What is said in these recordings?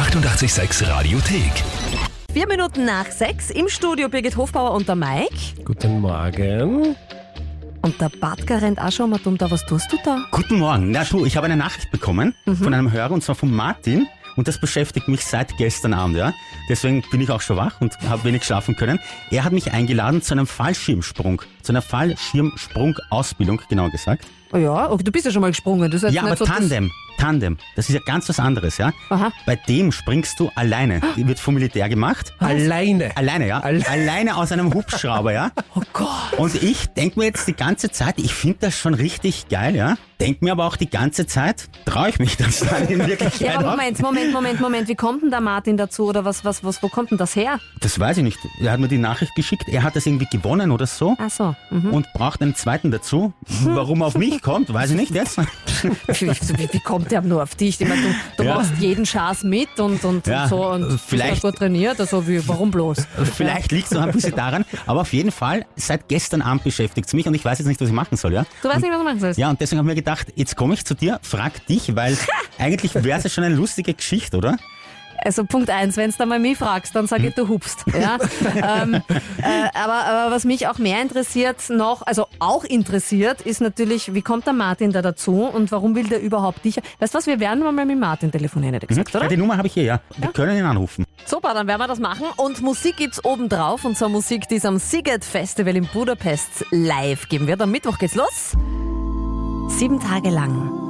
886 Radiothek. Vier Minuten nach sechs im Studio Birgit Hofbauer und der Mike. Guten Morgen. Und der Badger rennt auch schon mal dumm da. Was tust du da? Guten Morgen. Na du, ich habe eine Nachricht bekommen von einem Hörer und zwar von Martin. Und das beschäftigt mich seit gestern Abend, ja. Deswegen bin ich auch schon wach und habe wenig schlafen können. Er hat mich eingeladen zu einem Fallschirmsprung, zu einer Fallschirmsprung-Ausbildung, genauer gesagt. Oh ja, okay, du bist ja schon mal gesprungen. Das ist Ja, aber so, Tandem, Tandem, das ist ja ganz was anderes, ja. Aha. Bei dem springst du alleine. Die wird vom Militär gemacht. Alleine. Alleine, ja. Alle- Alleine aus einem Hubschrauber, ja. Oh Gott. Und ich denk mir jetzt die ganze Zeit, ich finde das schon richtig geil, ja. Denk mir aber auch die ganze Zeit, traue ich mich das dann in Wirklichkeit Ja, aber? Moment, Moment, Moment, Moment. Wie kommt denn der Martin dazu? Oder was, was, was, wo kommt denn das her? Das weiß ich nicht. Er hat mir die Nachricht geschickt, er hat das irgendwie gewonnen oder so. Ach so. Mhm. Und braucht einen zweiten dazu. Warum er auf mich kommt, weiß ich nicht jetzt. Wie, kommt der nur auf dich? Ich meine, du, du Ja. machst jeden Schaß mit und, und, Ja, und so und vielleicht- bist ja gut trainiert. Also wie, warum bloß? Vielleicht liegt es noch ein bisschen daran, aber auf jeden Fall, seit gestern Abend beschäftigt es mich und ich weiß jetzt nicht, was ich machen soll, ja? Du weißt nicht, was du machen sollst. Ja, und deswegen habe ich mir gedacht, jetzt komme ich zu dir, frag dich, weil eigentlich wäre es ja schon eine lustige Geschichte, oder? Also Punkt eins, wenn du mal mich fragst, dann sage ich, du hupst. Ja? ähm, äh, aber, aber was mich auch mehr interessiert noch, also auch interessiert, ist natürlich, wie kommt der Martin da dazu und warum will der überhaupt dich? Weißt du was, wir werden mal mit Martin telefonieren, hätte ich gesagt, Ja, oder? die Nummer habe ich hier, ja. Wir können ihn anrufen. Super, dann werden wir das machen. Und Musik gibt's obendrauf, und zwar Musik, die es am Siget Festival in Budapest live geben wird. Am Mittwoch geht's los. Sieben Tage lang.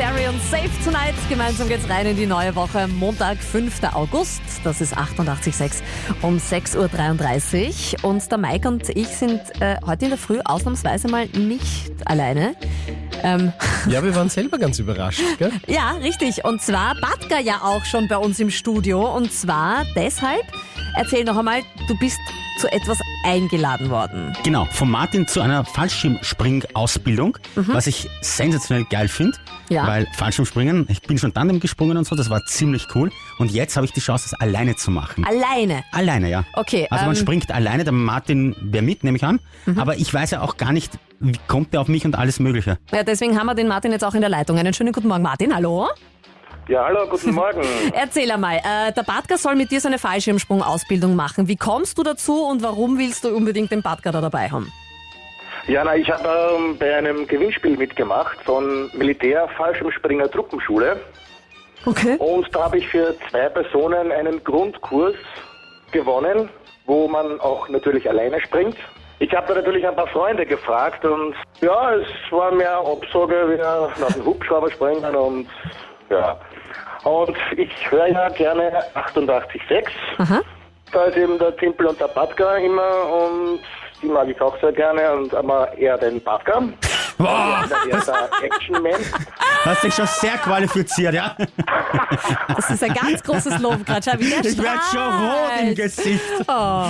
Sherry und Safe Tonight. Gemeinsam geht's rein in die neue Woche. Montag, 5. August. Das ist 88.6 um 6.33 Uhr. Und der Mike und ich sind äh, heute in der Früh ausnahmsweise mal nicht alleine. Ähm, Ja, wir waren selber ganz überrascht, gell? ja, richtig. Und zwar Batka ja auch schon bei uns im Studio. Und zwar deshalb, erzähl noch einmal, du bist zu etwas eingeladen worden. Genau, von Martin zu einer Fallschirmspring-Ausbildung, was ich sensationell geil finde, Ja. weil Fallschirmspringen, ich bin schon Tandem gesprungen und so, das war ziemlich cool und jetzt habe ich die Chance, das alleine zu machen. Alleine. Alleine, ja. Okay, Also man ähm, springt alleine, der Martin wäre mit, nehme ich an, aber ich weiß ja auch gar nicht, wie kommt der auf mich und alles mögliche. Ja, deswegen haben wir den Martin jetzt auch in der Leitung. Einen schönen guten Morgen, Martin. Hallo? Ja, hallo, guten Morgen. Erzähl einmal, äh, der Batka soll mit dir so eine Fallschirmsprung-Ausbildung machen. Wie kommst du dazu und warum willst du unbedingt den Batka da dabei haben? Ja, na, ich habe ähm, bei einem Gewinnspiel mitgemacht von Militär Fallschirmspringer Truppenschule Okay. und da habe ich für zwei Personen einen Grundkurs gewonnen, wo man auch natürlich alleine springt. Ich habe da natürlich ein paar Freunde gefragt und ja, es war mehr Absage, wir nach dem Hubschrauber springen und ja. Und ich höre ja gerne 88.6. Aha. Da ist eben der Timpel und der Batka immer und die mag ich auch sehr gerne und aber eher den Batka. Boah, Der ist der Action-Man. hast dich schon sehr qualifiziert, ja? Das ist ein ganz großes Lob gerade. Schau, wie der Ich werde schon rot im. Gesicht. Oh.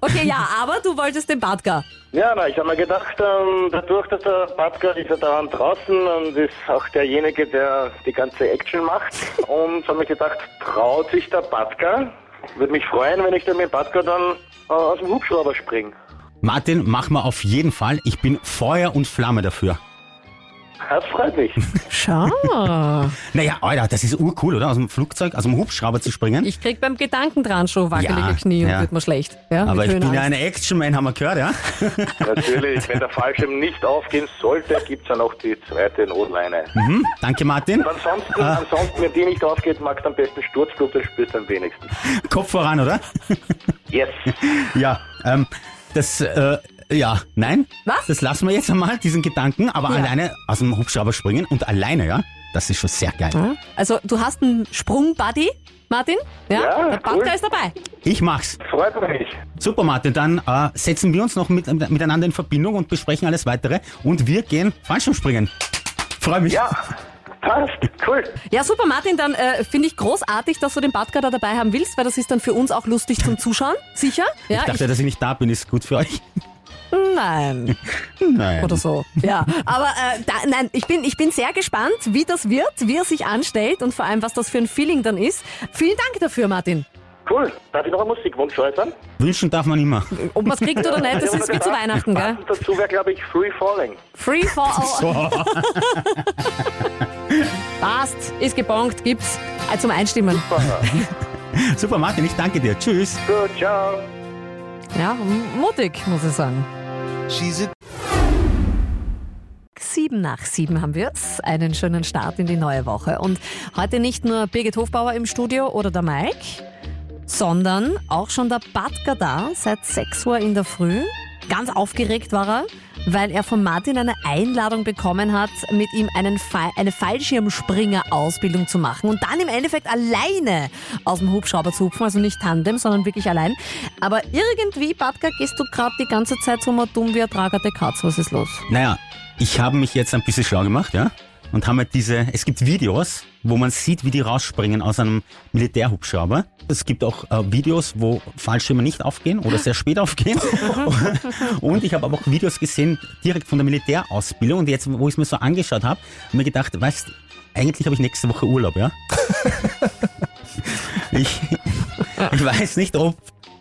Okay, ja, aber du wolltest den Batka. Ja, na, ich habe mir gedacht, ähm, dadurch, dass der Batka ist ja dauernd draußen und ist auch derjenige, der die ganze Action macht. Und habe mir gedacht, traut sich der Batka? Würde mich freuen, wenn ich dann mit dem Batka dann äh, aus dem Hubschrauber springe. Martin, mach mal auf jeden Fall. Ich bin Feuer und Flamme dafür. Das freut mich. Schau. Naja, Alter, das ist urcool, oder? Aus dem Flugzeug, aus dem Hubschrauber zu springen. Ich krieg beim Gedanken dran schon wackelige Ja, Knie und ja. wird mir schlecht. Ja, Aber ich bin ja Höhenangst. eine Action-Man, haben wir gehört, ja? Natürlich, wenn der Fallschirm nicht aufgehen sollte, gibt's ja noch die zweite Notleine. Hm, danke, Martin. Und ansonsten, ansonsten, wenn die nicht aufgeht, magst du am besten Sturzflug, dann spürst du am wenigsten. Kopf voran, oder? Yes. Ja, ähm, das, äh, ja, nein. Was? Das lassen wir jetzt einmal, diesen Gedanken, aber Ja. alleine aus dem Hubschrauber springen und alleine, ja? Das ist schon sehr geil. Also, du hast einen Sprung-Buddy, Martin? Ja, Ja, der Batka cool. ist dabei. Ich mach's. Freut mich. Super, Martin, dann äh, setzen wir uns noch mit, miteinander in Verbindung und besprechen alles weitere und wir gehen Fallschirmspringen. Freue mich. Ja, passt. Cool. Ja, super, Martin, dann äh, finde ich großartig, dass du den da dabei haben willst, weil das ist dann für uns auch lustig zum Zuschauen. Sicher? Ja, ich dachte, dass ich nicht da bin, ist gut für euch. nein. Nein. Oder so. Ja, aber äh, da, nein, ich bin, ich bin sehr gespannt, wie das wird, wie er sich anstellt und vor allem, was das für ein Feeling dann ist. Vielen Dank dafür, Martin. Cool. Darf ich noch einen Musikwunsch äußern? Wünschen darf man immer. Ob man es kriegt oder nicht, das ist wie zu Weihnachten, gell? Dazu wäre, glaube ich, Free Falling. Free for all. Passt, ist gebongt, gibt's äh, zum Einstimmen. Super, Martin, ich danke dir. Tschüss. Gut, ciao. Ja, mutig, muss ich sagen. Sieben nach sieben haben wir's. Einen schönen Start in die neue Woche. Und heute nicht nur Birgit Hofbauer im Studio oder der Mike, sondern auch schon der Batka da, seit 6 Uhr in der Früh. Ganz aufgeregt war er, weil er von Martin eine Einladung bekommen hat, mit ihm einen Fa eine Fallschirmspringer-Ausbildung zu machen und dann im Endeffekt alleine aus dem Hubschrauber zu hupfen, also nicht Tandem, sondern wirklich allein. Aber irgendwie, Batka, gehst du gerade die ganze Zeit so mal dumm wie ein tragerte Katz. Was ist los? Naja, ich habe mich jetzt ein bisschen schlau gemacht, ja? Und haben halt diese, es gibt Videos, wo man sieht, wie die rausspringen aus einem Militärhubschrauber. Es gibt auch äh, Videos, wo Fallschirme nicht aufgehen oder sehr spät aufgehen. und ich habe aber auch Videos gesehen, direkt von der Militärausbildung. Und jetzt, wo ich es mir so angeschaut habe, habe mir gedacht, weißt, eigentlich habe ich nächste Woche Urlaub, ja? ich, ich weiß nicht, ob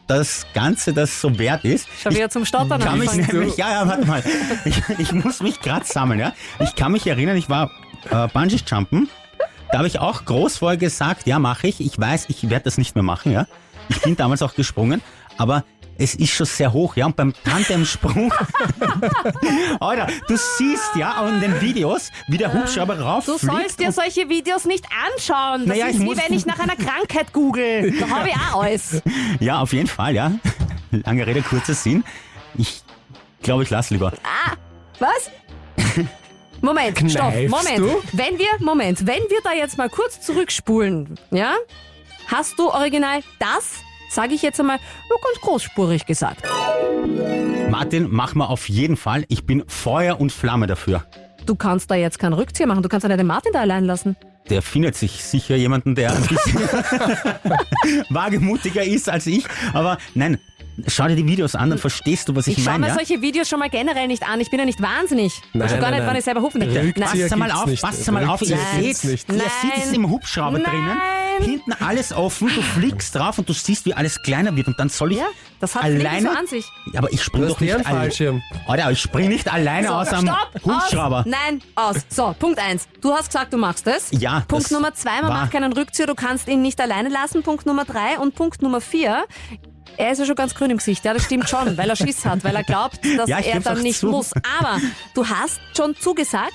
das Ganze das so wert ist. Schon wieder zum Stottern kann mich nämlich, ja, ja, warte mal. Ich, ich muss mich gerade sammeln, ja. Ich kann mich erinnern, ich war äh, Bungee Jumpen. Da habe ich auch groß vorher gesagt, ja, mache ich. Ich weiß, ich werde das nicht mehr machen, ja. Ich bin damals auch gesprungen, aber es ist schon sehr hoch, ja. Und beim Tandemsprung, Alter, du siehst ja auch in den Videos, wie der Hubschrauber Du rauffliegt. sollst dir solche Videos nicht anschauen. Das Naja, ist ich wie muss- wenn ich nach einer Krankheit google. Da habe ich auch alles. Ja, auf jeden Fall, ja. Lange Rede, kurzer Sinn. Ich glaube, ich lass lieber. Was? Moment, stopp, Kneifst Moment. du? Wenn wir, Moment, wenn wir da jetzt mal kurz zurückspulen, ja? Hast du original das, sage ich jetzt einmal, nur ganz großspurig gesagt. Martin, mach mal auf jeden Fall. Ich bin Feuer und Flamme dafür. Du kannst da jetzt keinen Rückzieher machen, du kannst ja nicht den Martin da allein lassen. Der findet sich sicher jemanden, der ein bisschen wagemutiger ist als ich. Aber nein, schau dir die Videos an, dann verstehst du, was ich, Ich schaue meine. mir Ja? solche Videos schon mal generell nicht an. Ich bin ja nicht wahnsinnig. Nein, also gar nein, nicht, wann ich selber. Rückzieher Nein. Passt mal auf, nicht. passt mal auf, ihr seht, ihr seht es im Hubschrauber Nein. drinnen, hinten alles offen, du fliegst drauf und du siehst, wie alles kleiner wird und dann soll ich Ja, das hat alleine... so an sich. Ja, aber ich spring doch nicht alleine. Alter, ich spring nicht alleine So, aus stopp, Hubschrauber. Aus. Nein, aus. So, Punkt eins. Du hast gesagt, du machst es. Ja, Punkt das Nummer zwei, man war- macht keinen Rückzieher, du kannst ihn nicht alleine lassen. Punkt Nummer drei und Punkt Nummer vier. Er ist ja schon ganz grün im Gesicht, ja, das stimmt schon, weil er Schiss hat, weil er glaubt, dass Ja, er dann nicht zu. muss. Aber du hast schon zugesagt,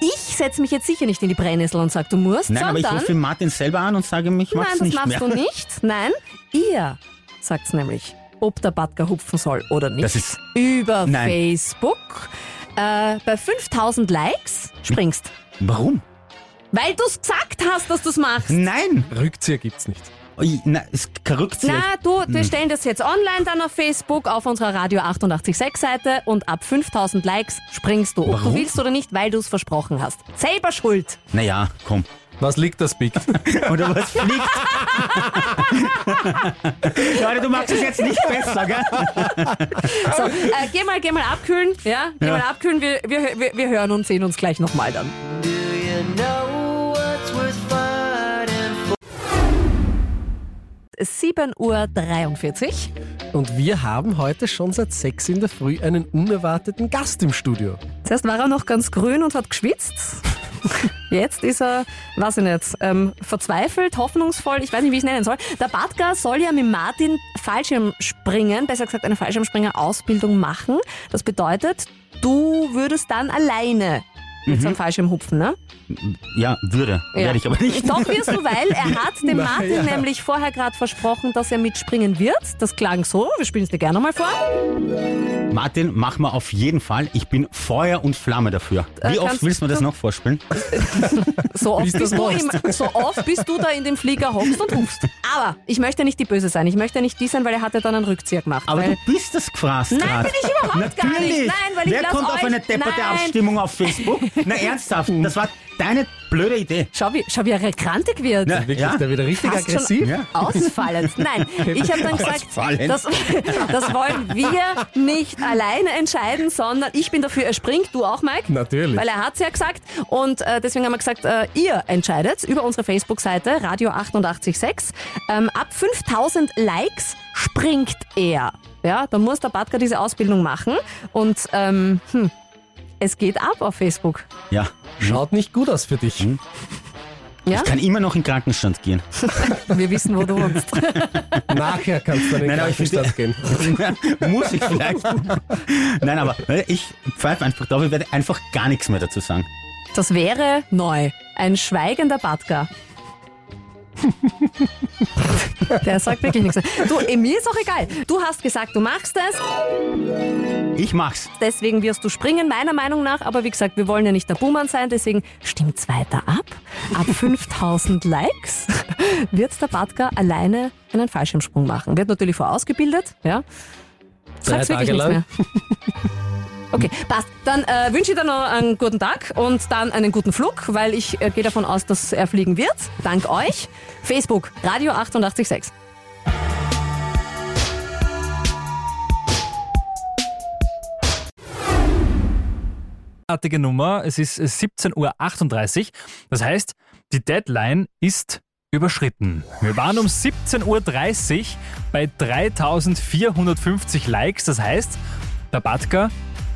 ich setze mich jetzt sicher nicht in die Brennnessel und sag, du musst, Nein, aber ich sondern... rufe Martin selber an und sage, mich Nein, mach's das nicht machst mehr. du nicht. Nein, ihr sagt's nämlich, ob der Batka hupfen soll oder nicht. Das ist- Über Nein. Facebook. Äh, bei 5000 Likes springst. Warum? Weil du's gesagt hast, dass du's machst. Nein! Rückzieher gibt's nicht. Na, es ist kein Rückzieher. Na, du, wir stellen das jetzt online dann auf Facebook, auf unserer Radio 886 Seite und ab 5000 Likes springst du, ob Warum? du willst oder nicht, weil du's versprochen hast. Selber schuld. Naja, komm. Was liegt das Big? Oder was fliegt? Leute, du machst es jetzt nicht besser, gell? So, äh, geh mal, geh mal abkühlen, ja? Geh Ja. mal abkühlen, wir, wir, wir, wir hören und sehen uns gleich nochmal dann. Sieben Uhr 43. Und wir haben heute schon seit sechs in der Früh einen unerwarteten Gast im Studio. Zuerst war er noch ganz grün und hat geschwitzt. Jetzt ist er, weiß ich nicht, ähm, verzweifelt, hoffnungsvoll, ich weiß nicht, wie ich es nennen soll. Der Badgar soll ja mit Martin Fallschirmspringen, besser gesagt eine Fallschirmspringer-Ausbildung machen. Das bedeutet, du würdest dann alleine mit so einem Fallschirm hupfen, ne? Ja, würde. Ja. Werde ich aber nicht. Doch wirst du, weil er hat dem Na Martin ja. nämlich vorher gerade versprochen, dass er mitspringen wird. Das klang so, wir spielen es dir gerne mal vor. Martin, mach mal auf jeden Fall. Ich bin Feuer und Flamme dafür. Wie Äh, oft willst du mir das noch vorspielen? So oft, Bis bist du im, so oft bist du da in dem Flieger hockst und hupfst. Aber ich möchte nicht die Böse sein. Ich möchte nicht die sein, weil er hat ja dann einen Rückzieher gemacht. Aber weil du bist das gefrasst Nein, grad. bin ich überhaupt gar Natürlich. nicht. Nein, weil ich Wer lass kommt auf euch- eine depperte Nein. Abstimmung auf Facebook? Na ernsthaft, das war deine blöde Idee. Schau, wie, schau, wie er krantig wird. Ja. Wirklich, Ja. der wieder richtig Fast aggressiv. schon Ja. ausfallend. Nein, ich habe dann gesagt, das, das wollen wir nicht alleine entscheiden, sondern ich bin dafür, er springt, du auch, Mike. Natürlich. Weil er hat's ja gesagt. Und äh, deswegen haben wir gesagt, äh, ihr entscheidet über unsere Facebook-Seite Radio 886. Ähm, ab 5000 Likes springt er. Ja, dann muss der Batka diese Ausbildung machen. Und ähm, hm, es geht ab auf Facebook. Ja. Schaut nicht gut aus für dich. Ja? Ich kann immer noch in Krankenstand gehen. Wir wissen, wo du wohnst. Nachher kannst du in den Nein, aber ich finde- Krankenstand gehen. Muss ich vielleicht. Nein, aber äh, ich pfeife einfach drauf, ich werde einfach gar nichts mehr dazu sagen. Das wäre neu. Ein schweigender Batka. Der sagt wirklich nichts. Du, eh, mir ist auch egal. Du hast gesagt, du machst es, Ich mach's. deswegen wirst du springen, meiner Meinung nach. Aber wie gesagt, wir wollen ja nicht der Buhmann sein, deswegen stimmt's weiter ab. Ab 5000 Likes wird der Batka alleine einen Fallschirmsprung machen. Wird natürlich vorausgebildet, ja. Drei Sag's wirklich Tage nichts lang. mehr. Okay, passt. Dann äh, wünsche ich dir noch einen guten Tag und dann einen guten Flug, weil ich äh, gehe davon aus, dass er fliegen wird. Dank euch. Facebook, Radio 886. artige Nummer. Es ist 17.38 Uhr. Das heißt, die Deadline ist überschritten. Wir waren um 17.30 Uhr bei 3450 Likes. Das heißt, der Batka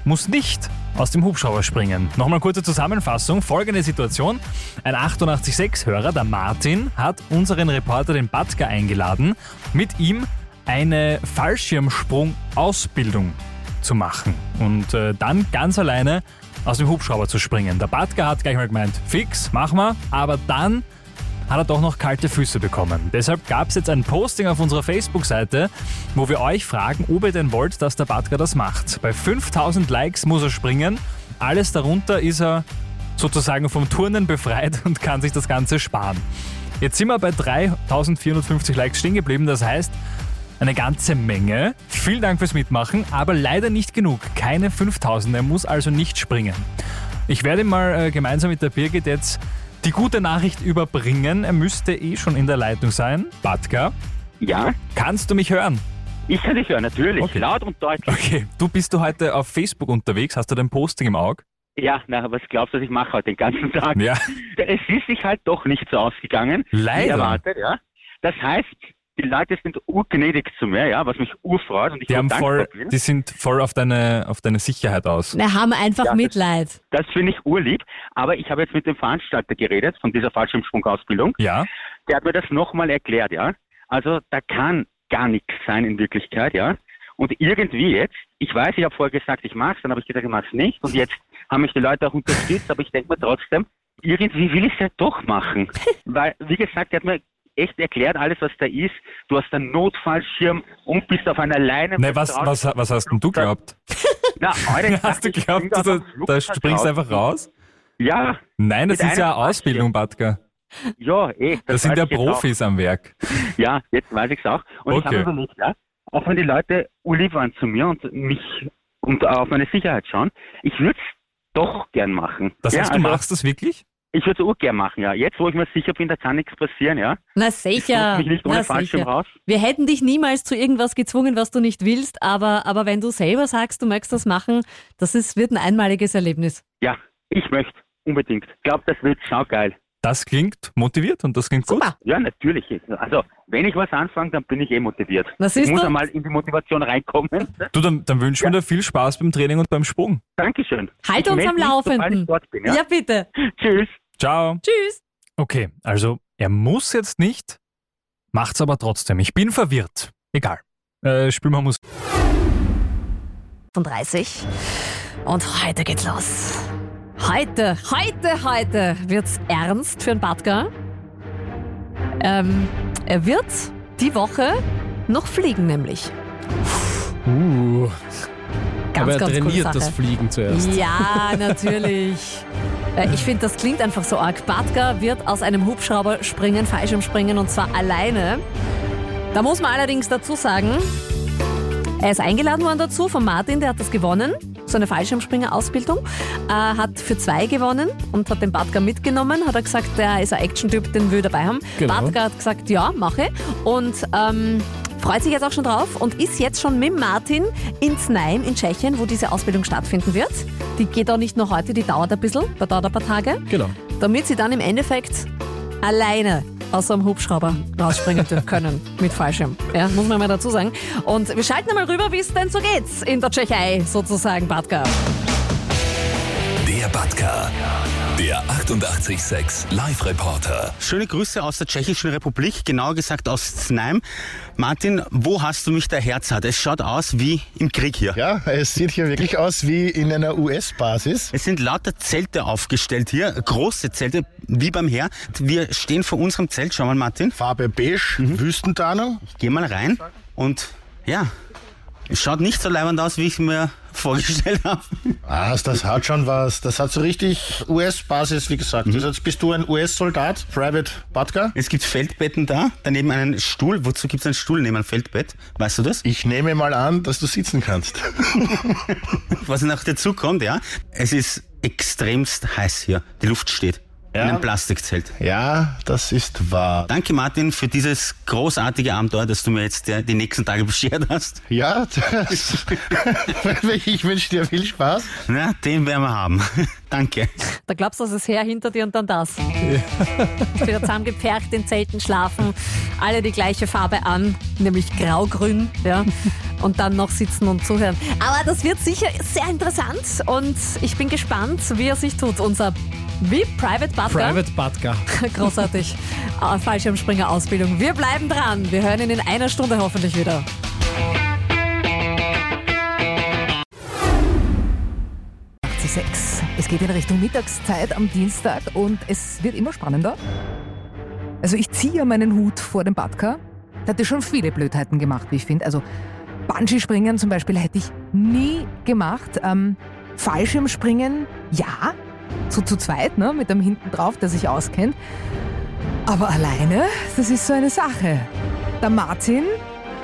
muss nicht aus dem Hubschrauber springen. Nochmal kurze Zusammenfassung. Folgende Situation. Ein 886-Hörer, der Martin, hat unseren Reporter, den Batka, eingeladen, mit ihm eine Fallschirmsprung-Ausbildung zu machen und äh, dann ganz alleine aus dem Hubschrauber zu springen. Der Batka hat gleich mal gemeint, fix, machen wir, aber dann hat er doch noch kalte Füße bekommen. Deshalb gab es jetzt ein Posting auf unserer Facebook-Seite, wo wir euch fragen, ob ihr denn wollt, dass der Batka das macht. Bei 5000 Likes muss er springen, alles darunter ist er sozusagen vom Turnen befreit und kann sich das Ganze sparen. Jetzt sind wir bei 3450 Likes stehen geblieben, das heißt, eine ganze Menge. Vielen Dank fürs Mitmachen, aber leider nicht genug. Keine 5000. Er muss also nicht springen. Ich werde mal äh, gemeinsam mit der Birgit jetzt die gute Nachricht überbringen. Er müsste eh schon in der Leitung sein. Batka, Ja, kannst du mich hören? ich kann dich hören, natürlich. Okay. Laut und deutlich. Okay, du bist du heute auf Facebook unterwegs. Hast du dein Posting im Auge? Ja, na, was glaubst du, was ich mache heute den ganzen Tag? Ja. Es ist sich halt doch nicht so ausgegangen. Wie Leider. erwartet, ja. Das heißt, die Leute sind urgnädig zu mir, ja, was mich urfreut und ich Die, haben voll, bin. die sind voll auf deine, auf deine Sicherheit aus. Wir haben einfach Ja, das- Mitleid. Das finde ich urlieb, aber ich habe jetzt mit dem Veranstalter geredet von dieser Fallschirmsprungausbildung. Ja? Der hat mir das nochmal erklärt, ja. Also da kann gar nichts sein in Wirklichkeit, ja. Und irgendwie jetzt, ich weiß, ich habe vorher gesagt, ich mach's, dann habe ich gesagt, ich mach's nicht. Und jetzt haben mich die Leute auch unterstützt, aber ich denke mir trotzdem, irgendwie will ich es ja doch machen. Weil, wie gesagt, er hat mir echt erklärt, alles was da ist. Du hast einen Notfallschirm und bist auf einer Leine. Ne, was, was, was hast denn du geglaubt? Na, ich Hast du ich spring du, da, da springst du einfach raus? Ja, Nein, das ist ja eine Ausbildung, Batka. ja, eh. Das sind weiß ja ich jetzt auch. Profis am Werk. Ja, jetzt weiß ich's auch. Und ich Okay. habe überlegt, ja, auch wenn die Leute urlieb waren zu mir und mich und auf meine Sicherheit schauen, ich würde es doch gern machen. Das ja, heißt, du also, machst das wirklich? Ich würde es auch gern machen, ja. Jetzt, wo ich mir sicher bin, da kann nichts passieren, ja. Na Ich sicher. mich nicht ohne Na sicher. raus. Wir hätten dich niemals zu irgendwas gezwungen, was du nicht willst, aber, aber wenn du selber sagst, du möchtest das machen, das ist, wird ein einmaliges Erlebnis. Ja, ich möchte unbedingt. Ich glaube, das wird saugeil. Das klingt motiviert und das klingt gut. Super. Ja, natürlich. Also, wenn ich was anfange, dann bin ich eh motiviert. Na, Ich muss du? einmal in die Motivation reinkommen. Du, dann, dann wünschen wir dir viel Spaß beim Training und beim Sprung. Dankeschön. Halt ich uns am ich Laufenden. bin, ja? Ja, bitte. Tschüss. Ciao. Tschüss. Okay, also er muss jetzt nicht, macht's aber trotzdem. Ich bin verwirrt. Egal. Äh, spielen wir Musik. 30. Und heute geht's los. Heute, heute, heute wird's ernst für den Batka. Ähm, er wird die Woche noch fliegen, nämlich. Uh, Ganz, aber er ganz coole trainiert Sache. das Fliegen zuerst. Ja, natürlich. Äh, Ich finde, das klingt einfach so arg. Batka wird aus einem Hubschrauber springen, Fallschirmspringen und zwar alleine. Da muss man allerdings dazu sagen, er ist eingeladen worden dazu von Martin, der hat das gewonnen, so eine Fallschirmspringer-Ausbildung. Äh, hat für zwei gewonnen und hat den Batka mitgenommen. Hat er gesagt, der ist ein Action-Typ, den will er dabei haben. Genau. Batka hat gesagt, ja, mache. Und ähm, freut sich jetzt auch schon drauf und ist jetzt schon mit Martin in Znaim in Tschechien, wo diese Ausbildung stattfinden wird. Die geht auch nicht nur heute, die dauert ein bisschen, da dauert ein paar Tage, Genau. damit sie dann im Endeffekt alleine aus einem Hubschrauber rausspringen können mit Fallschirm. Ja, muss man mal dazu sagen. Und wir schalten einmal rüber, wie es denn so geht in der Tschechei, sozusagen, Batka. Der Batka. Der 886 Live-Reporter. Schöne Grüße aus der Tschechischen Republik, genauer gesagt aus Znaim. Martin, wo hast du mich der Herz hat? Es schaut aus wie im Krieg hier. Ja, es sieht hier wirklich aus wie in einer US-Basis. Es sind lauter Zelte aufgestellt hier, große Zelte, wie beim Heer. Wir stehen vor unserem Zelt, schau mal Martin. Farbe beige, Wüstentarnung. Ich geh mal rein und ja, schaut nicht so leibend aus, wie ich mir vorgestellt habe. Ah, das hat schon was. Das hat so richtig US-Basis, wie gesagt. Also jetzt bist du ein US-Soldat, Private Butker. Es gibt Feldbetten da, daneben einen Stuhl. Wozu gibt es einen Stuhl neben einem Feldbett? Weißt du das? Ich nehme mal an, dass du sitzen kannst. Was noch dazu kommt, ja, es ist extremst heiß hier. Die Luft steht. In Ja. einem Plastikzelt. Ja, das ist wahr. Danke Martin für dieses großartige Abenteuer, das du mir jetzt äh, die nächsten Tage beschert hast. Ja, das, ich wünsche dir viel Spaß. Na, den werden wir haben. Danke. Da glaubst du, das ist her hinter dir und dann das. Wieder zusammengepfercht in Zelten schlafen, alle die gleiche Farbe an, nämlich grau-grün, ja. Und dann noch sitzen und zuhören. Aber das wird sicher sehr interessant und ich bin gespannt, wie er sich tut. Unser wie Private Butler. Private Butker. Großartig. Äh, Fallschirmspringer-Ausbildung. Wir bleiben dran. Wir hören ihn in einer Stunde hoffentlich wieder. Es geht in Richtung Mittagszeit am Dienstag und es wird immer spannender. Also ich ziehe meinen Hut vor dem Badka. Der hat ja schon viele Blödheiten gemacht, wie ich finde. Also Bungee-Springen zum Beispiel hätte ich nie gemacht. Ähm, Fallschirmspringen, ja, so zu zweit, ne, mit dem hinten drauf, der sich auskennt. Aber alleine, das ist so eine Sache. Der Martin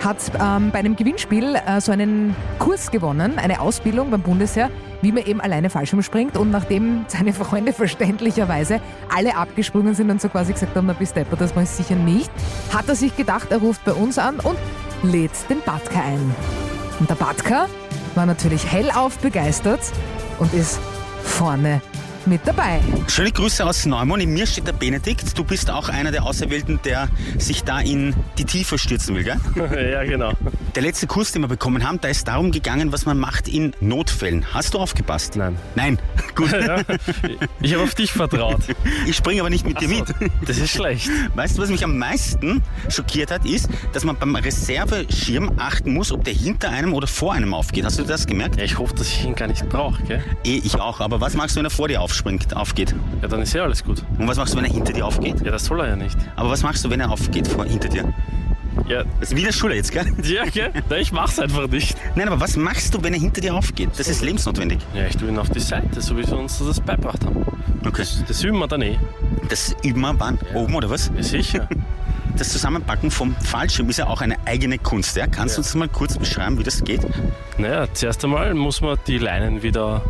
hat ähm, bei einem Gewinnspiel äh, so einen Kurs gewonnen, eine Ausbildung beim Bundesheer, wie man eben alleine Fallschirm springt. Und nachdem seine Freunde verständlicherweise alle abgesprungen sind und so quasi gesagt haben, na bis Depper, das war ich sicher nicht, hat er sich gedacht, er ruft bei uns an und lädt den Batka ein. Und der Batka war natürlich hellauf begeistert und ist vorne mit dabei. Schöne Grüße aus Neumon. In mir steht der Benedikt. Du bist auch einer der Auserwählten, der sich da in die Tiefe stürzen will, gell? Ja, genau. Der letzte Kurs, den wir bekommen haben, da ist darum gegangen, was man macht in Notfällen. Hast du aufgepasst? Nein. Nein. Gut. Ja, ich habe auf dich vertraut. Ich springe aber nicht mit dir mit. Das ist schlecht. Weißt du, was mich am meisten schockiert hat, ist, dass man beim Reserveschirm achten muss, ob der hinter einem oder vor einem aufgeht. Hast du das gemerkt? Ja, ich hoffe, dass ich ihn gar nicht brauche, gell? Eh, ich auch. Aber was machst du, wenn er vor dir aufspringt, aufgeht? Ja, dann ist ja alles gut. Und was machst du, wenn er hinter dir aufgeht? Ja, das soll er ja nicht. Aber was machst du, wenn er aufgeht vor, hinter dir? Ja, Das ist wie in der Schule jetzt, gell? ja gell? Na, ich mach's einfach nicht. Nein, aber was machst du, wenn er hinter dir aufgeht? Das ist lebensnotwendig. Ja, ich tue ihn auf die Seite, so wie sie uns das beibracht haben. Okay. Das üben wir dann eh. Das üben wir wann? Oben oder was? Ja, sicher. Das Zusammenpacken vom Fallschirm ist ja auch eine eigene Kunst. Ja? Kannst du uns mal kurz beschreiben, wie das geht? Naja, zuerst einmal muss man die Leinen wieder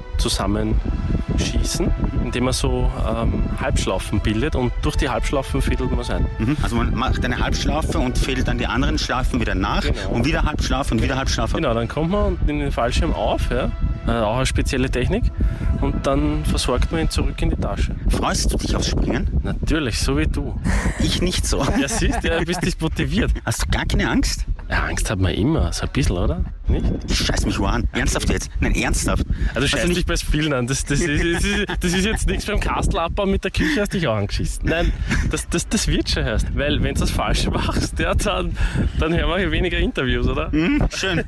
zusammenschießen, indem man so ähm, Halbschlaufen bildet und durch die Halbschlaufen fädelt man es ein. Mhm. Also man macht eine Halbschlaufe und fädelt dann die anderen Schlaufen wieder nach Genau. und wieder Halbschlaufe und wieder Halbschlaufe. Genau, dann kommt man in den Fallschirm auf, ja, äh, auch eine spezielle Technik, und dann versorgt man ihn zurück in die Tasche. Freust du dich aufs Springen? Natürlich, so wie du. Ich nicht so. Ja, siehst du, ja, bist dich motiviert. Hast du gar keine Angst? Ja, Angst hat man immer, so ein bisschen, oder? Nicht? Ich scheiß mich an. Ernsthaft jetzt? Nein, ernsthaft. Also Weißt scheiß dich bei Spielen an. Das, das, ist, das, ist, jetzt nichts beim Kastelabbau mit der Küche, hast dich auch angeschissen. Nein, das, das, das wird schon erst. Weil wenn du das falsch machst, ja, dann, dann hören wir hier weniger Interviews, oder? Hm, schön.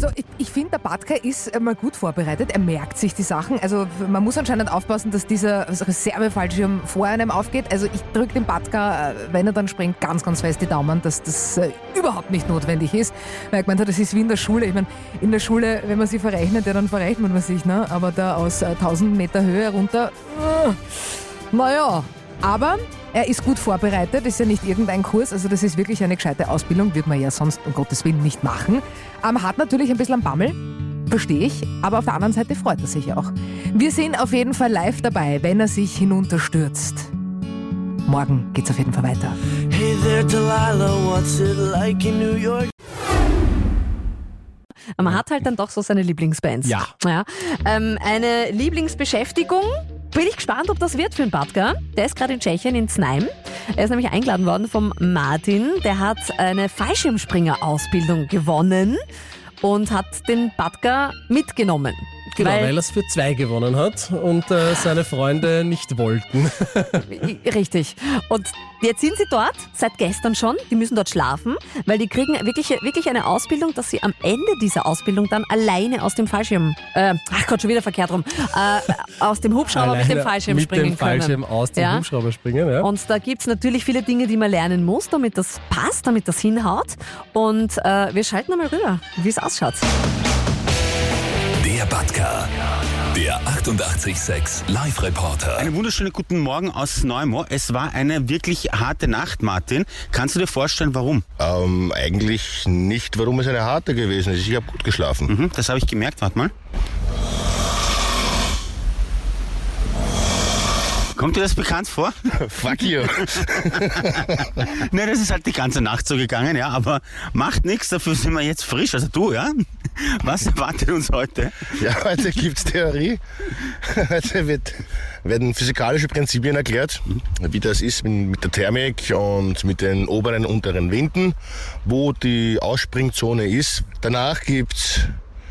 Also ich, ich finde, der Batka ist äh, mal gut vorbereitet. Er merkt sich die Sachen. Also man muss anscheinend aufpassen, dass dieser Reservefallschirm vor einem aufgeht. Also ich drücke dem Batka, äh, wenn er dann springt, ganz, ganz fest die Daumen, dass das äh, überhaupt nicht notwendig ist. Weil ich meinte, das ist wie in der Schule. Ich meine, in der Schule, wenn man sich verrechnet, ja, dann verrechnet man sich. Ne? Aber da aus äh, 1000 Meter Höhe runter, naja. Aber er ist gut vorbereitet, ist ja nicht irgendein Kurs, also das ist wirklich eine gescheite Ausbildung, wird man ja sonst um Gottes Willen nicht machen. Ähm, hat natürlich ein bisschen am Bammel, verstehe ich, aber auf der anderen Seite freut er sich auch. Wir sind auf jeden Fall live dabei, wenn er sich hinunterstürzt. Morgen geht's auf jeden Fall weiter. Hey there, Delilah, what's it like in New York? Man hat halt dann doch so seine Lieblingsbands. Ja. ja. Ähm, eine Lieblingsbeschäftigung. Bin ich gespannt, ob das wird für den Batka. Der ist gerade in Tschechien, in Znaim. Er ist nämlich eingeladen worden vom Martin. Der hat eine Fallschirmspringer-Ausbildung gewonnen und hat den Batka mitgenommen. Genau, weil, Weil- er es für zwei gewonnen hat und äh, seine Freunde nicht wollten. Richtig. Und jetzt sind sie dort, seit gestern schon. Die müssen dort schlafen, weil die kriegen wirklich, wirklich eine Ausbildung, dass sie am Ende dieser Ausbildung dann alleine aus dem Fallschirm, äh, ach Gott, schon wieder verkehrt rum, äh, aus dem Hubschrauber mit dem Fallschirm mit springen dem Fallschirm können. aus dem Ja. Hubschrauber springen, ja. Und da gibt's natürlich viele Dinge, die man lernen muss, damit das passt, damit das hinhaut. Und äh, wir schalten einmal rüber, wie es ausschaut. Der Batka. Der 886 Live-Reporter. Einen wunderschönen guten Morgen aus Neumo. Es war eine wirklich harte Nacht, Martin. Kannst du dir vorstellen, warum? Ähm, eigentlich nicht, warum es eine harte gewesen ist. Ich habe gut geschlafen. Mhm, das habe ich gemerkt, warte mal. Kommt dir das bekannt vor? Fuck you. ne, das ist halt die ganze Nacht so gegangen, ja, aber macht nichts, dafür sind wir jetzt frisch. Also du, ja? Was erwartet uns heute? Ja, heute gibt's Theorie. Heute wird, werden physikalische Prinzipien erklärt, wie das ist mit mit der Thermik und mit den oberen und unteren Winden, wo die Ausspringzone ist. Danach gibt's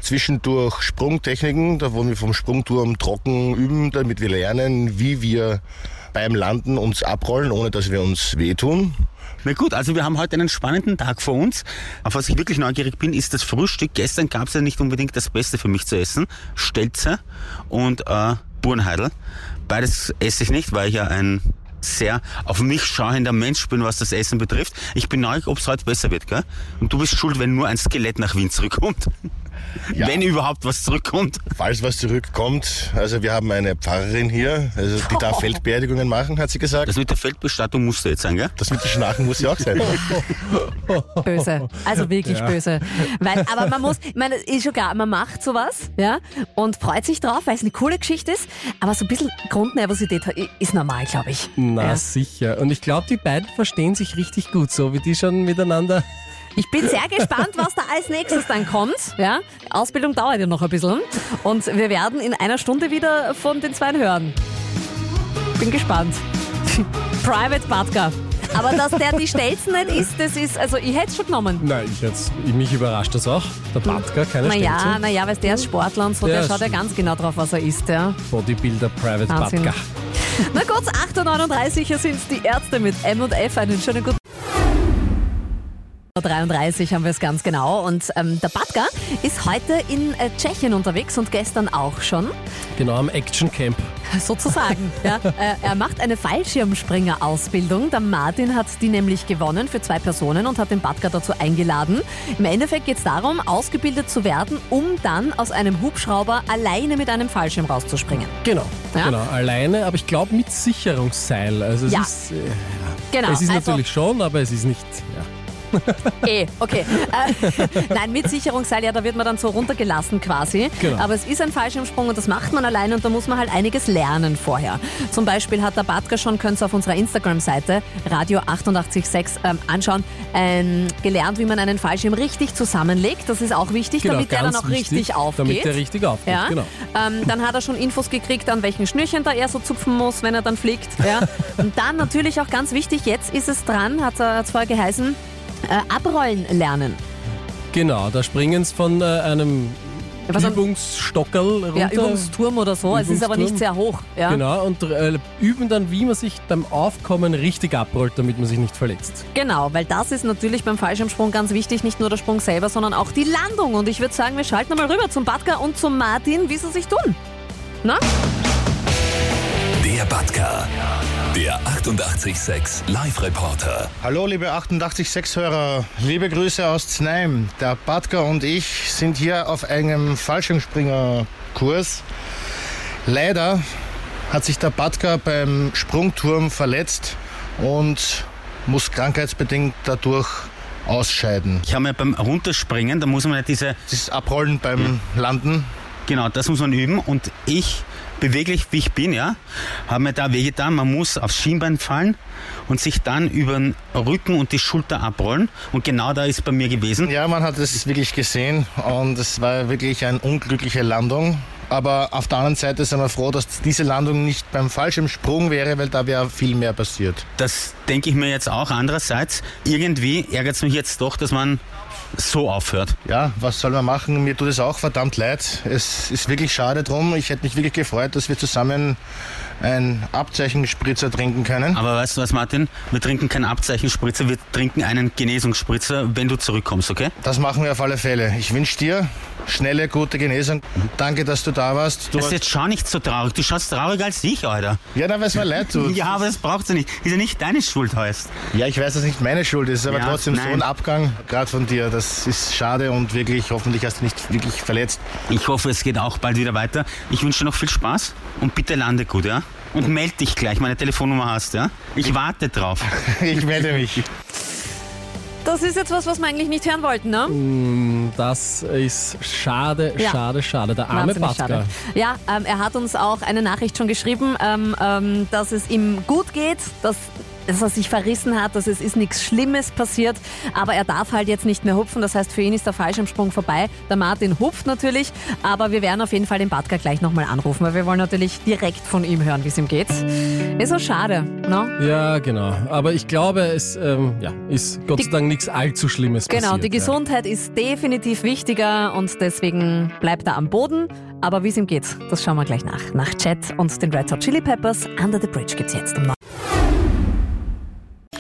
zwischendurch Sprungtechniken, da wollen wir vom Sprungturm trocken üben, damit wir lernen, wie wir beim Landen uns abrollen, ohne dass wir uns wehtun. Na gut, also wir haben heute einen spannenden Tag vor uns. Auf was ich wirklich neugierig bin, ist das Frühstück. Gestern gab es ja nicht unbedingt das Beste für mich zu essen. Stelze und äh, Burenheidel. Beides esse ich nicht, weil ich ja ein sehr auf mich schauender Mensch bin, was das Essen betrifft. Ich bin neugierig, ob es heute besser wird, gell? Und du bist schuld, wenn nur ein Skelett nach Wien zurückkommt. Wenn überhaupt was zurückkommt. Falls was zurückkommt, also wir haben eine Pfarrerin hier, also die darf Feldbeerdigungen machen, hat sie gesagt. Das mit der Feldbestattung musste jetzt sein, gell? Das mit den Schnarchen muss ja auch sein. Böse. Also wirklich Ja. böse. Weil, aber man muss, ich meine, ist schon klar, man macht sowas, ja, und freut sich drauf, weil es eine coole Geschichte ist, aber so ein bisschen Grundnervosität ist normal, glaube ich. Na Ja. sicher. Und ich glaube, die beiden verstehen sich richtig gut, so wie die schon miteinander. Ich bin sehr gespannt, was da als nächstes dann kommt. Ja? Die Ausbildung dauert ja noch ein bisschen. Und wir werden in einer Stunde wieder von den Zweien hören. Bin gespannt. Private Batka. Aber dass der die Stelzen nicht ist, das ist, also ich hätte es schon genommen. Nein, ich jetzt, mich überrascht das auch. Der Batka, keine Naja, Stelze. naja, weil der ist Sportler und so, der Ja, schaut ja ganz genau drauf, was er isst. Ja. Bodybuilder Private. Batka. Na gut, 8.39 Uhr, hier sind die Ärzte mit M und F. Einen schönen guten 33 haben wir es ganz genau. Und ähm, der Batka ist heute in äh, Tschechien unterwegs und gestern auch schon, Genau, am Action Camp. sozusagen. ja. äh, er macht eine Fallschirmspringer-Ausbildung. Der Martin hat die nämlich gewonnen für zwei Personen und hat den Batka dazu eingeladen. Im Endeffekt geht es darum, ausgebildet zu werden, um dann aus einem Hubschrauber alleine mit einem Fallschirm rauszuspringen. Genau, Ja. genau. Alleine, aber ich glaube mit Sicherungsseil. Also es Ja. ist, äh, Genau. es ist also- natürlich schon, aber es ist nicht. Ja. Eh, okay. Äh, Nein, mit Sicherungsseil, ja, da wird man dann so runtergelassen quasi. Genau. Aber es ist ein Fallschirmsprung und das macht man alleine und da muss man halt einiges lernen vorher. Zum Beispiel hat der Batka schon, könnt ihr auf unserer Instagram-Seite Radio 886 ähm, anschauen, ähm, gelernt, wie man einen Fallschirm richtig zusammenlegt. Das ist auch wichtig, Genau, damit der dann auch richtig wichtig, aufgeht. Damit der richtig aufgeht, Ja, genau. ähm, dann hat er schon Infos gekriegt, an welchen Schnürchen da er so zupfen muss, wenn er dann fliegt. Ja. Und dann natürlich auch ganz wichtig, jetzt ist es dran, hat es vorher geheißen, äh, abrollen lernen. Genau, da springen sie von äh, einem Was am- Übungsstockerl runter. Ja, Übungsturm oder so, es ist aber nicht Übungsturm. sehr hoch. Ja. Genau, und äh, üben dann, wie man sich beim Aufkommen richtig abrollt, damit man sich nicht verletzt. Genau, weil das ist natürlich beim Fallschirmsprung ganz wichtig, nicht nur der Sprung selber, sondern auch die Landung. Und ich würde sagen, wir schalten mal rüber zum Batka und zum Martin, wie sie sich tun. Na? Der Batka. Der 886 Live-Reporter. Hallo liebe 88.6-Hörer, liebe Grüße aus Znaim. Der Batka und ich sind hier auf einem Fallschirmspringerkurs. Leider hat sich der Batka beim Sprungturm verletzt und muss krankheitsbedingt dadurch ausscheiden. Ich habe mir beim Runterspringen, da muss man ja diese, Das Abrollen beim Landen. genau, das muss man üben und ich, beweglich wie ich bin, ja, habe mir da wehgetan, man muss aufs Schienbein fallen und sich dann über den Rücken und die Schulter abrollen und genau da ist bei mir gewesen. Ja, man hat es wirklich gesehen und es war wirklich eine unglückliche Landung. Aber auf der anderen Seite sind wir froh, dass diese Landung nicht beim Fallschirmsprung wäre, weil da wäre viel mehr passiert. Das denke ich mir jetzt auch. Andererseits, irgendwie ärgert es mich jetzt doch, dass man so aufhört. Ja, was soll man machen? Mir tut es auch verdammt leid. Es ist wirklich schade drum. Ich hätte mich wirklich gefreut, dass wir zusammen ein Abzeichenspritzer trinken können. Aber weißt du was, Martin? Wir trinken keinen Abzeichenspritzer, wir trinken einen Genesungsspritzer, wenn du zurückkommst, okay? Das machen wir auf alle Fälle. Ich wünsche dir schnelle, gute Genesung. Danke, dass du da warst. Du Das ist jetzt schau nicht so traurig. Du schaust trauriger als ich, Alter. ja, dann, es mir leid tut. Ja, aber das braucht's ja nicht. Ist ja nicht deine Schuld heißt. Ja, ich weiß, dass nicht meine Schuld ist, aber Ja, trotzdem so nein. ein Abgang, gerade von dir, das ist schade und wirklich, hoffentlich hast du nicht wirklich verletzt. Ich hoffe, es geht auch bald wieder weiter. Ich wünsche dir noch viel Spaß und bitte lande gut, ja? Und meld dich gleich, meine Telefonnummer hast, ja? Ich warte drauf. Ich melde mich. Das ist jetzt was, was wir eigentlich nicht hören wollten, ne? Das ist schade, Ja. schade, schade. Der arme Batka. Ja, ähm, er hat uns auch eine Nachricht schon geschrieben, ähm, ähm, dass es ihm gut geht, dass, dass er sich verrissen hat, dass es ist nichts Schlimmes passiert, aber er darf halt jetzt nicht mehr hupfen. Das heißt, für ihn ist der Fallschirmsprung vorbei. Der Martin hupft natürlich, aber wir werden auf jeden Fall den Batka gleich nochmal anrufen, weil wir wollen natürlich direkt von ihm hören, wie es ihm geht. Ist so schade, ne? Ja, genau. Aber ich glaube, es ähm, ja, ist Gott sei Dank nichts allzu Schlimmes Genau, passiert. die Gesundheit ist definitiv wichtiger und deswegen bleibt er am Boden. Aber wie es ihm geht, das schauen wir gleich nach. Nach Chat und den Red Hot Chili Peppers Under the Bridge gibt's jetzt um neun.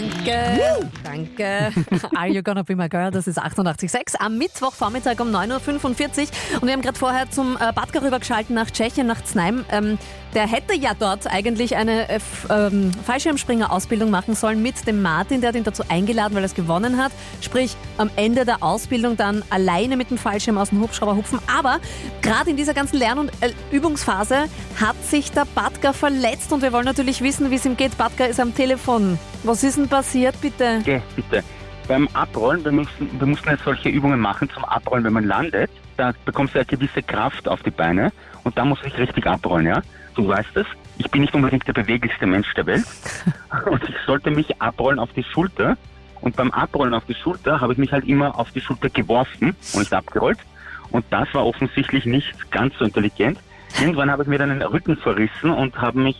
Danke, danke. Are you gonna be my girl? Das ist 88.6 am Mittwochvormittag um 9.45 Uhr. Und wir haben gerade vorher zum äh, Badger rübergeschalten nach Tschechien, nach Znaim. Ähm, der hätte ja dort eigentlich eine äh, ähm, Fallschirmspringer-Ausbildung machen sollen mit dem Martin. Der hat ihn dazu eingeladen, weil er es gewonnen hat. Sprich, am Ende der Ausbildung dann alleine mit dem Fallschirm aus dem Hubschrauber hupfen. Aber gerade in dieser ganzen Lern- und äh, Übungsphase hat sich der Badger verletzt und wir wollen natürlich wissen, wie es ihm geht. Badger ist am Telefon. Was ist denn passiert, bitte? Okay, bitte. Beim Abrollen, wir mussten, wir mussten jetzt solche Übungen machen zum Abrollen, wenn man landet. Da bekommst du eine gewisse Kraft auf die Beine und da muss ich richtig abrollen, ja? Du weißt es, ich bin nicht unbedingt der beweglichste Mensch der Welt und ich sollte mich abrollen auf die Schulter und beim Abrollen auf die Schulter habe ich mich halt immer auf die Schulter geworfen und nicht abgerollt und das war offensichtlich nicht ganz so intelligent. Irgendwann habe ich mir dann den Rücken verrissen und habe mich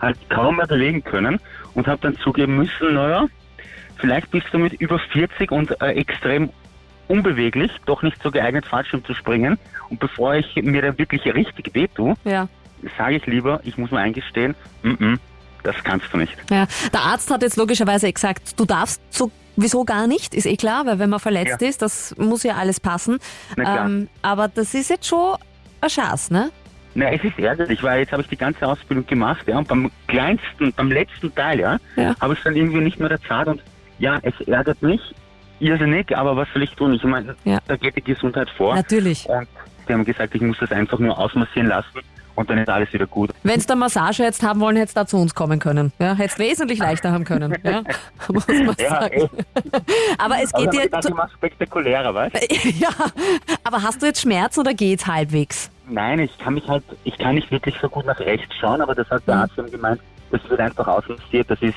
halt kaum mehr bewegen können und habe dann zugeben müssen, naja, vielleicht bist du mit über 40 und äh, extrem unbeweglich, doch nicht so geeignet, Fallschirm zu springen. Und bevor ich mir da wirklich richtig wehtue, Ja. sage ich lieber, ich muss mir eingestehen, mm -mm, das kannst du nicht. Ja, der Arzt hat jetzt logischerweise gesagt, du darfst sowieso gar nicht, ist eh klar, weil wenn man verletzt Ja. ist, das muss ja alles passen. Ähm, aber das ist jetzt schon ein Schatz, ne? Na, es ist ärgerlich, weil jetzt habe ich die ganze Ausbildung gemacht, ja, und beim kleinsten, beim letzten Teil, ja, Ja. habe ich dann irgendwie nicht mehr der Zeit und ja, es ärgert mich irrsinnig, aber was soll ich tun? Ich meine, Ja. da geht die Gesundheit vor. Natürlich. Und die haben gesagt, ich muss das einfach nur ausmassieren lassen und dann ist alles wieder gut. Wenn du eine Massage jetzt haben wollen, hättest du da zu uns kommen können. Ja, hättest wesentlich leichter haben können. Ja, muss man Ja, sagen. Aber es Aber geht dir. das immer spektakulärer, weißt Ja, aber hast du jetzt Schmerzen oder geht's halbwegs? Nein, ich kann mich halt, ich kann nicht wirklich so gut nach rechts schauen, aber das hat der Arzt dann gemeint, das wird einfach ausmassiert. Das ist,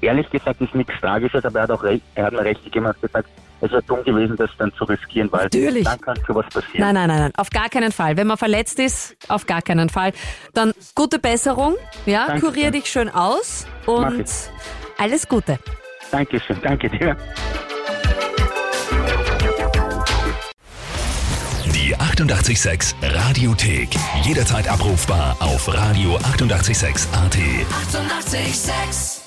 ehrlich gesagt, ist nichts Tragisches, aber er hat auch recht, er hat mir recht gegeben, hat gesagt, es wäre dumm gewesen, das dann zu riskieren, weil Natürlich. dann kann sowas passieren. Nein, nein, nein, nein, auf gar keinen Fall. Wenn man verletzt ist, auf gar keinen Fall. Dann gute Besserung, ja, Danke. kurier dich schön aus und alles Gute. Dankeschön, danke dir. Die 886 Radiothek. Jederzeit abrufbar auf radio886.at. 886! 886